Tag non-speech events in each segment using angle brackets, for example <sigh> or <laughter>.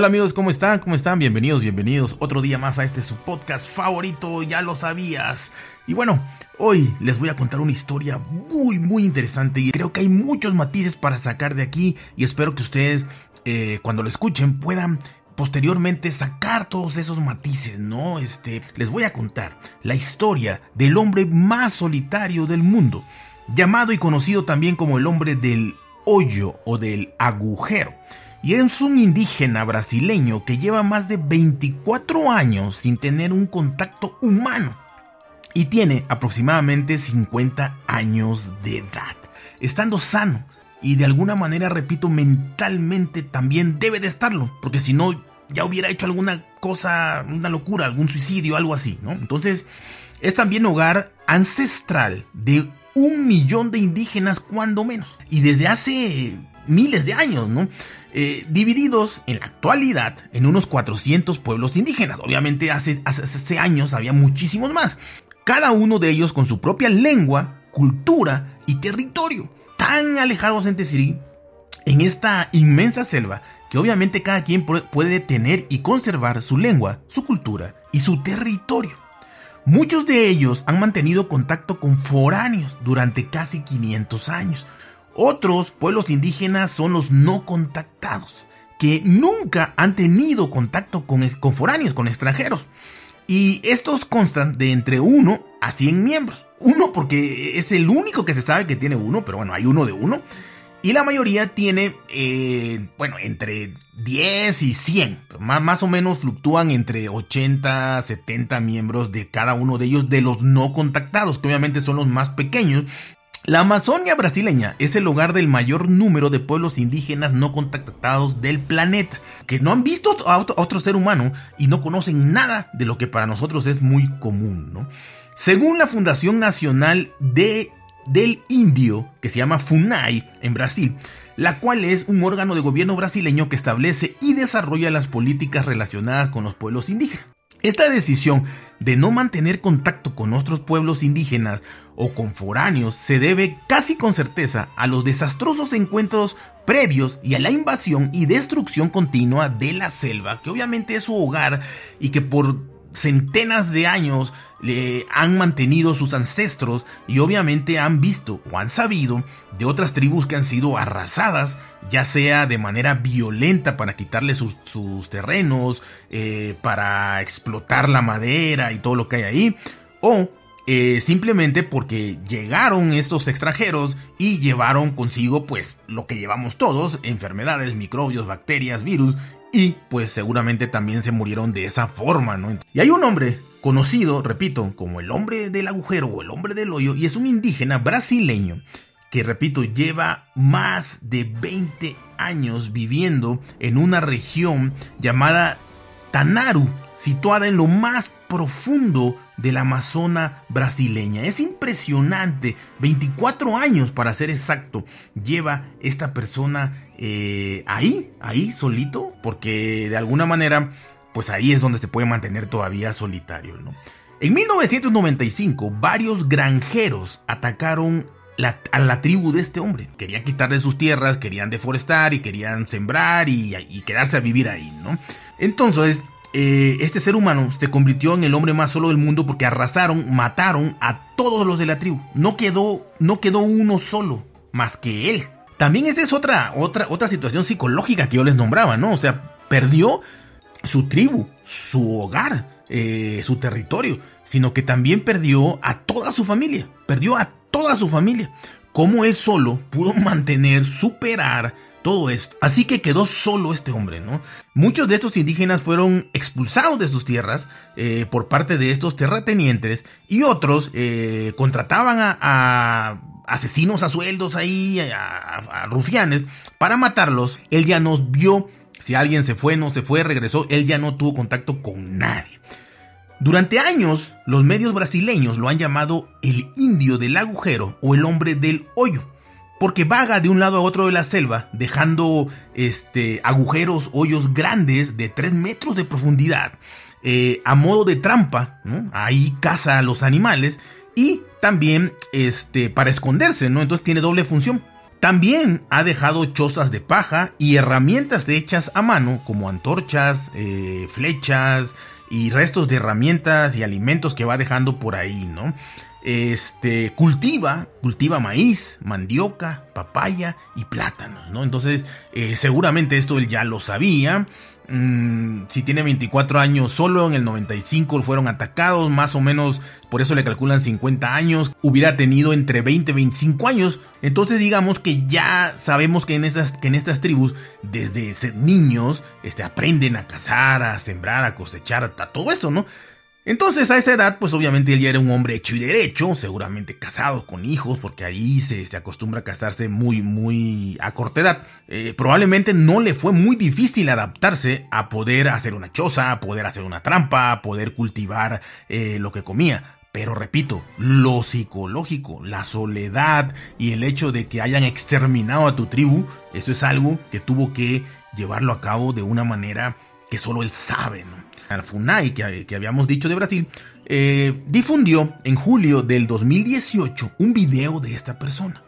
Hola amigos, ¿cómo están? ¿Cómo están? Bienvenidos, bienvenidos otro día más a este su podcast favorito, ya lo sabías. Y bueno, hoy les voy a contar una historia muy, muy interesante y creo que hay muchos matices para sacar de aquí y espero que ustedes eh, cuando lo escuchen puedan posteriormente sacar todos esos matices, ¿no? Este, les voy a contar la historia del hombre más solitario del mundo, llamado y conocido también como el hombre del hoyo o del agujero y es un indígena brasileño que lleva más de 24 años sin tener un contacto humano y tiene aproximadamente 50 años de edad, estando sano y de alguna manera, repito, mentalmente también debe de estarlo, porque si no ya hubiera hecho alguna cosa, una locura, algún suicidio, algo así, ¿no? Entonces, es también hogar ancestral de un millón de indígenas cuando menos. Y desde hace miles de años, ¿no? Eh, divididos en la actualidad en unos 400 pueblos indígenas. Obviamente hace, hace, años había muchísimos más. Cada uno de ellos con su propia lengua, cultura y territorio. Tan alejados entre sí en esta inmensa selva que obviamente cada quien puede tener y conservar su lengua, su cultura y su territorio. Muchos de ellos han mantenido contacto con foráneos durante casi 500 años, otros pueblos indígenas son los no contactados, que nunca han tenido contacto con, con foráneos, con extranjeros. Y estos constan de entre 1 a 100 miembros. Uno porque es el único que se sabe que tiene uno, pero bueno, hay uno de uno. Y la mayoría tiene, eh, bueno, entre 10 y 100. Más, más o menos fluctúan entre 80, 70 miembros de cada uno de ellos, de los no contactados, que obviamente son los más pequeños, la Amazonia brasileña es el hogar del mayor número de pueblos indígenas no contactados del planeta, que no han visto a otro, ser humano y no conocen nada de lo que para nosotros es muy común. ¿no? Según la Fundación Nacional de, del Indio, que se llama FUNAI en Brasil, la cual es un órgano de gobierno brasileño que establece y desarrolla las políticas relacionadas con los pueblos indígenas. Esta decisión de no mantener contacto con otros pueblos indígenas o con foráneos se debe casi con certeza a los desastrosos encuentros previos y a la invasión y destrucción continua de la selva, que obviamente es su hogar y que por centenas de años le han mantenido sus ancestros y obviamente han visto o han sabido de otras tribus que han sido arrasadas, ya sea de manera violenta para quitarle sus, terrenos, eh, para explotar la madera y todo lo que hay ahí, o eh, simplemente porque llegaron estos extranjeros y llevaron consigo pues lo que llevamos todos, enfermedades, microbios, bacterias, virus y pues seguramente también se murieron de esa forma, ¿no? Y hay un hombre conocido, repito, como el hombre del agujero o el hombre del hoyo, y es un indígena brasileño que, repito, lleva más de 20 años viviendo en una región llamada Tanaru, situada en lo más profundo de la Amazona brasileña. Es impresionante, 24 años para ser exacto, lleva esta persona eh, ahí, ahí solito, porque de alguna manera, pues ahí es donde se puede mantener todavía solitario, ¿no? En 1995, varios granjeros atacaron a la tribu de este hombre. Querían quitarle sus tierras, querían deforestar y querían sembrar y, y quedarse a vivir ahí, ¿no? Entonces, eh, este ser humano se convirtió en el hombre más solo del mundo porque arrasaron, mataron a todos los de la tribu. No quedó, no quedó uno solo, más que él. También esa es otra, otra, otra situación psicológica que yo les nombraba, ¿no? O sea, perdió su tribu, su hogar, eh, su territorio, sino que también perdió a toda su familia, perdió a toda su familia. ¿Cómo él solo pudo <laughs> mantener, superar todo esto. Así que quedó solo este hombre, ¿no? Muchos de estos indígenas fueron expulsados de sus tierras eh, por parte de estos terratenientes y otros eh, contrataban a, asesinos a sueldos ahí, a, rufianes, para matarlos. Él ya nos vio, si alguien se fue, no se fue, regresó, él ya no tuvo contacto con nadie. Durante años, los medios brasileños lo han llamado el indio del agujero o el hombre del hoyo porque vaga de un lado a otro de la selva, dejando este, agujeros, hoyos grandes de 3 metros de profundidad, eh, a modo de trampa, ahí caza a los animales y también este, para esconderse, ¿no? entonces tiene doble función. También ha dejado chozas de paja y herramientas hechas a mano, como antorchas, eh, flechas y restos de herramientas y alimentos que va dejando por ahí, ¿no? Este, cultiva, cultiva maíz, mandioca, papaya y plátanos, ¿no? Entonces, eh, seguramente esto él ya lo sabía. Mm, si tiene 24 años solo, en el 95 fueron atacados, más o menos, por eso le calculan 50 años, hubiera tenido entre 20 y 25 años. Entonces digamos que ya sabemos que en estas, que en estas tribus, desde niños, este, aprenden a cazar, a sembrar, a cosechar, a todo eso, ¿no? Entonces a esa edad, pues obviamente él ya era un hombre hecho y derecho, seguramente casado con hijos, porque ahí se, se acostumbra a casarse muy, muy a corta edad. Eh, probablemente no le fue muy difícil adaptarse a poder hacer una choza, a poder hacer una trampa, a poder cultivar eh, lo que comía. Pero repito, lo psicológico, la soledad y el hecho de que hayan exterminado a tu tribu, eso es algo que tuvo que llevarlo a cabo de una manera que solo él sabe, ¿no? al FUNAI que, habíamos dicho de Brasil, eh, difundió en julio del 2018 un video de esta persona.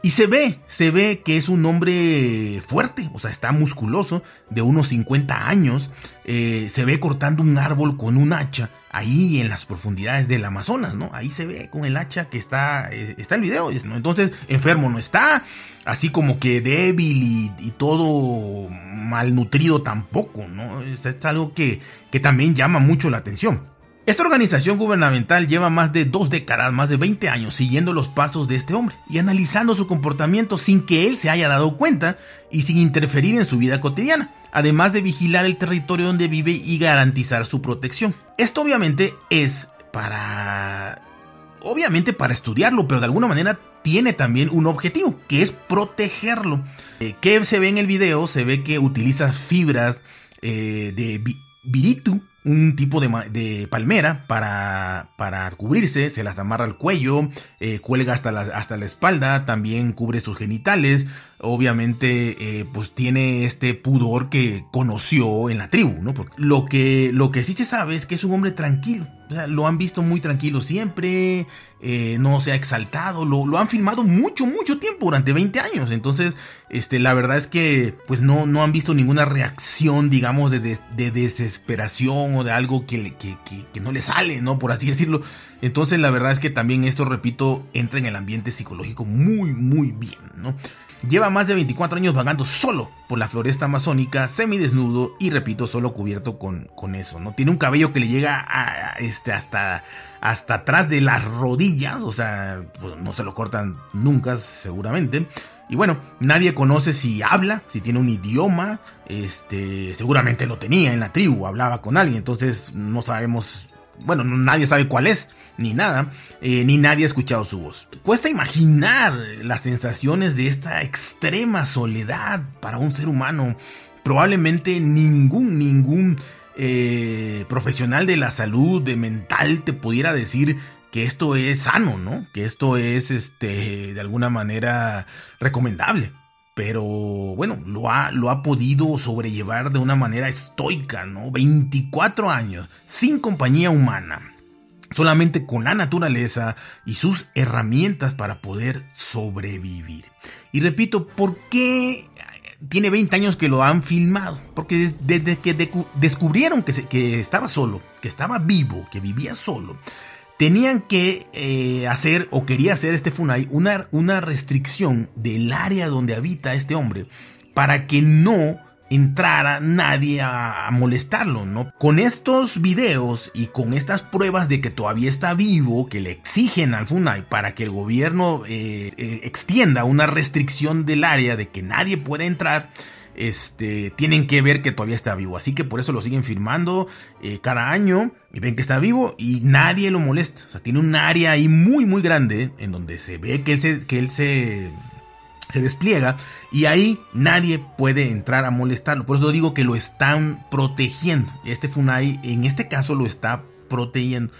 Y se ve, se ve que es un hombre fuerte, o sea, está musculoso, de unos 50 años. Eh, se ve cortando un árbol con un hacha ahí en las profundidades del Amazonas, ¿no? Ahí se ve con el hacha que está, eh, está el video, ¿no? Entonces, enfermo no está, así como que débil y, todo malnutrido tampoco, ¿no? Es, es algo que, que también llama mucho la atención. Esta organización gubernamental lleva más de dos décadas, más de 20 años, siguiendo los pasos de este hombre y analizando su comportamiento sin que él se haya dado cuenta y sin interferir en su vida cotidiana, además de vigilar el territorio donde vive y garantizar su protección. Esto obviamente es para... Obviamente para estudiarlo, pero de alguna manera tiene también un objetivo, que es protegerlo. Eh, ¿Qué se ve en el video? Se ve que utiliza fibras eh, de viritu, un tipo de, palmera para, para, cubrirse, se las amarra al cuello, eh, cuelga hasta la, hasta la espalda, también cubre sus genitales, obviamente eh, pues tiene este pudor que conoció en la tribu, ¿no? Lo que, lo que sí se sabe es que es un hombre tranquilo, lo han visto muy tranquilo siempre, eh, no se ha exaltado, lo, lo, han filmado mucho, mucho tiempo, durante 20 años. Entonces, este, la verdad es que pues no, no han visto ninguna reacción, digamos, de, de, desesperación o de algo que, que, que, que, no le sale, ¿no? Por así decirlo. Entonces, la verdad es que también esto, repito, entra en el ambiente psicológico muy, muy bien, ¿no? Lleva más de 24 años vagando solo por la floresta amazónica, semidesnudo y repito, solo cubierto con, con eso, ¿no? Tiene un cabello que le llega a, este, hasta, hasta atrás de las rodillas, o sea, pues, no se lo cortan nunca, seguramente. Y bueno, nadie conoce si habla, si tiene un idioma, este, seguramente lo tenía en la tribu, hablaba con alguien, entonces no sabemos, bueno, nadie sabe cuál es ni nada, eh, ni nadie ha escuchado su voz. Cuesta imaginar las sensaciones de esta extrema soledad para un ser humano. Probablemente ningún, ningún eh, profesional de la salud, de mental, te pudiera decir que esto es sano, ¿no? Que esto es, este, de alguna manera recomendable. Pero bueno, lo ha, lo ha podido sobrellevar de una manera estoica, ¿no? 24 años, sin compañía humana solamente con la naturaleza y sus herramientas para poder sobrevivir. Y repito, ¿por qué tiene 20 años que lo han filmado, porque desde que descubrieron que, que estaba solo, que estaba vivo, que vivía solo, tenían que eh, hacer o quería hacer este Funai una, una restricción del área donde habita este hombre para que no entrara nadie a, molestarlo, ¿no? Con estos videos y con estas pruebas de que todavía está vivo, que le exigen al FUNAI para que el gobierno eh, eh, extienda una restricción del área de que nadie pueda entrar, este, tienen que ver que todavía está vivo. Así que por eso lo siguen firmando eh, cada año y ven que está vivo y nadie lo molesta. O sea, tiene un área ahí muy, muy grande en donde se ve que él se, que él se se despliega y ahí nadie puede entrar a molestarlo. Por eso digo que lo están protegiendo. Este Funai en este caso lo está protegiendo.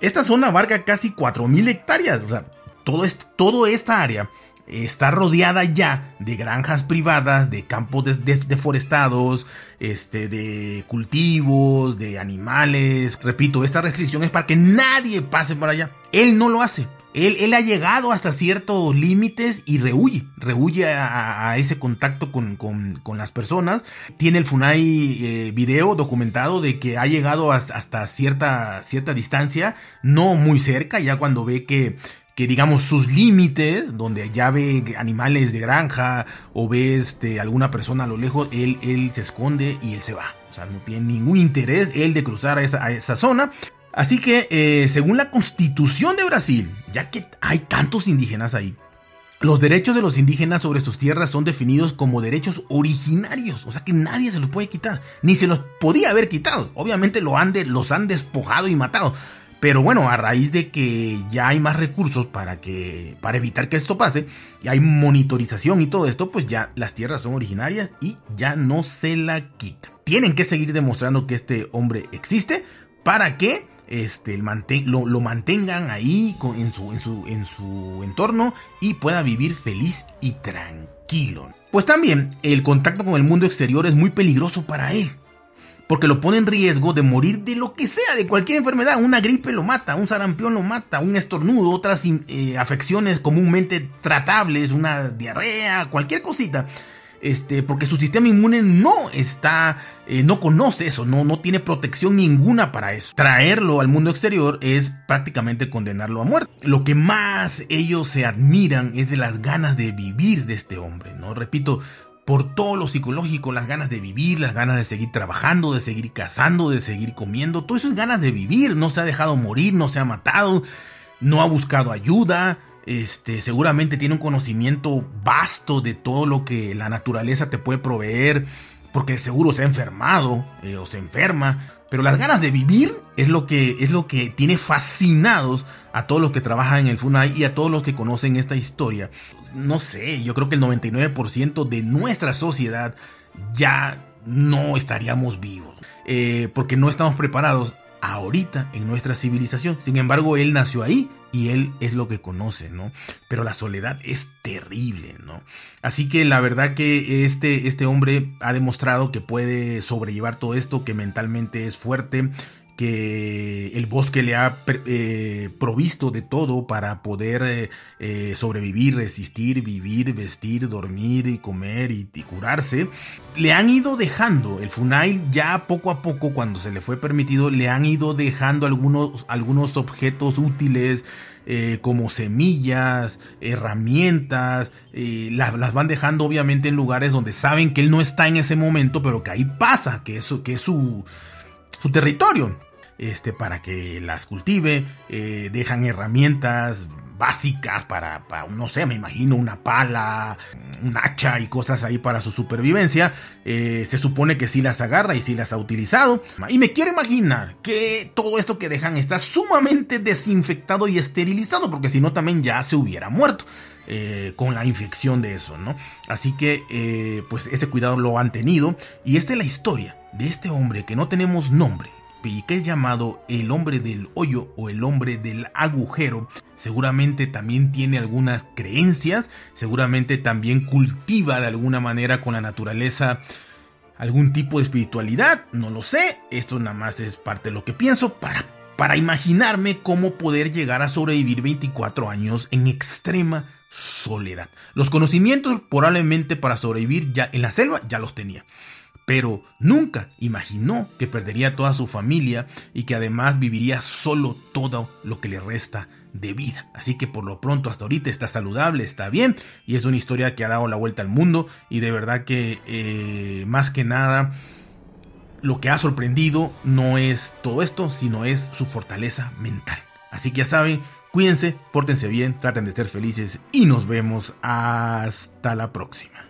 Esta zona abarca casi 4.000 hectáreas. O sea, todo todo esta área está rodeada ya de granjas privadas, de campos deforestados, este, de cultivos, de animales. Repito, esta restricción es para que nadie pase por allá. Él no lo hace. Él, ha llegado hasta ciertos límites y rehuye, rehuye a, ese contacto con, las personas. Tiene el Funai eh, video documentado de que ha llegado hasta, cierta, cierta distancia, no muy cerca, ya cuando ve que, que digamos sus límites, donde ya ve animales de granja o ve este, alguna persona a lo lejos, él, él se esconde y él se va. O sea, no tiene ningún interés él de cruzar a esa, esa zona. Así que, eh, según la constitución de Brasil, ya que hay tantos indígenas ahí, los derechos de los indígenas sobre sus tierras son definidos como derechos originarios, o sea que nadie se los puede quitar, ni se los podía haber quitado. Obviamente lo han los han despojado y matado. Pero bueno, a raíz de que ya hay más recursos para que para evitar que esto pase, y hay monitorización y todo esto, pues ya las tierras son originarias y ya no se la quitan. Tienen que seguir demostrando que este hombre existe para que este, lo, mantengan ahí en, su, en, su, en su entorno y pueda vivir feliz y tranquilo. Pues también el contacto con el mundo exterior es muy peligroso para él. Porque lo pone en riesgo de morir de lo que sea, de cualquier enfermedad. Una gripe lo mata, un sarampión lo mata, un estornudo, otras eh, afecciones comúnmente tratables, una diarrea, cualquier cosita este, porque su sistema inmune no está, eh, no conoce eso, no, no tiene protección ninguna para eso. Traerlo al mundo exterior es prácticamente condenarlo a muerte. Lo que más ellos se admiran es de las ganas de vivir de este hombre, ¿no? Repito, por todo lo psicológico, las ganas de vivir, las ganas de seguir trabajando, de seguir cazando, de seguir comiendo, todo eso es ganas de vivir, no se ha dejado morir, no se ha matado, no ha buscado ayuda, este, seguramente tiene un conocimiento vasto de todo lo que la naturaleza te puede proveer, porque seguro se ha enfermado eh, o se enferma, pero las ganas de vivir es lo que es lo que tiene fascinados a todos los que trabajan en el FUNAI y a todos los que conocen esta historia. No sé, yo creo que el 99% de nuestra sociedad ya no estaríamos vivos, eh, porque no estamos preparados ahorita en nuestra civilización. Sin embargo, él nació ahí y él es lo que conoce, ¿no? Pero la soledad es terrible, ¿no? Así que la verdad que este, este hombre ha demostrado que puede sobrellevar todo esto, que mentalmente es fuerte, que el bosque le ha eh, provisto de todo para poder eh, eh, sobrevivir, resistir, vivir, vestir, dormir y comer y, curarse. Le han ido dejando, el Funai ya poco a poco cuando se le fue permitido, le han ido dejando algunos, algunos objetos útiles. como semillas, herramientas, las, las, van dejando obviamente en lugares donde saben que él no está en ese momento, pero que ahí pasa, que, eso, que es su, su territorio este, para que las cultive, eh, dejan herramientas básicas para, no sé, me imagino una pala, un hacha y cosas ahí para su supervivencia. Eh, se supone que sí las agarra y sí las ha utilizado. Y me quiero imaginar que todo esto que dejan está sumamente desinfectado y esterilizado, porque si no también ya se hubiera muerto. Eh, con la infección de eso, ¿no? Así que, pues ese cuidado lo han tenido. Y esta es la historia de este hombre que no tenemos nombre, y que es llamado el hombre del hoyo o el hombre del agujero, seguramente también tiene algunas creencias, seguramente también cultiva de alguna manera con la naturaleza algún tipo de espiritualidad, no lo sé, esto nada más es parte de lo que pienso para, para imaginarme cómo poder llegar a sobrevivir 24 años en extrema soledad. Los conocimientos probablemente para sobrevivir ya en la selva ya los tenía pero nunca imaginó que perdería toda su familia y que además viviría solo todo lo que le resta de vida. Así que por lo pronto hasta ahorita está saludable, está bien y es una historia que ha dado la vuelta al mundo y de verdad que eh, más que nada lo que ha sorprendido no es todo esto, sino es su fortaleza mental. Así que ya saben, cuídense, pórtense bien, traten de ser felices y nos vemos hasta la próxima.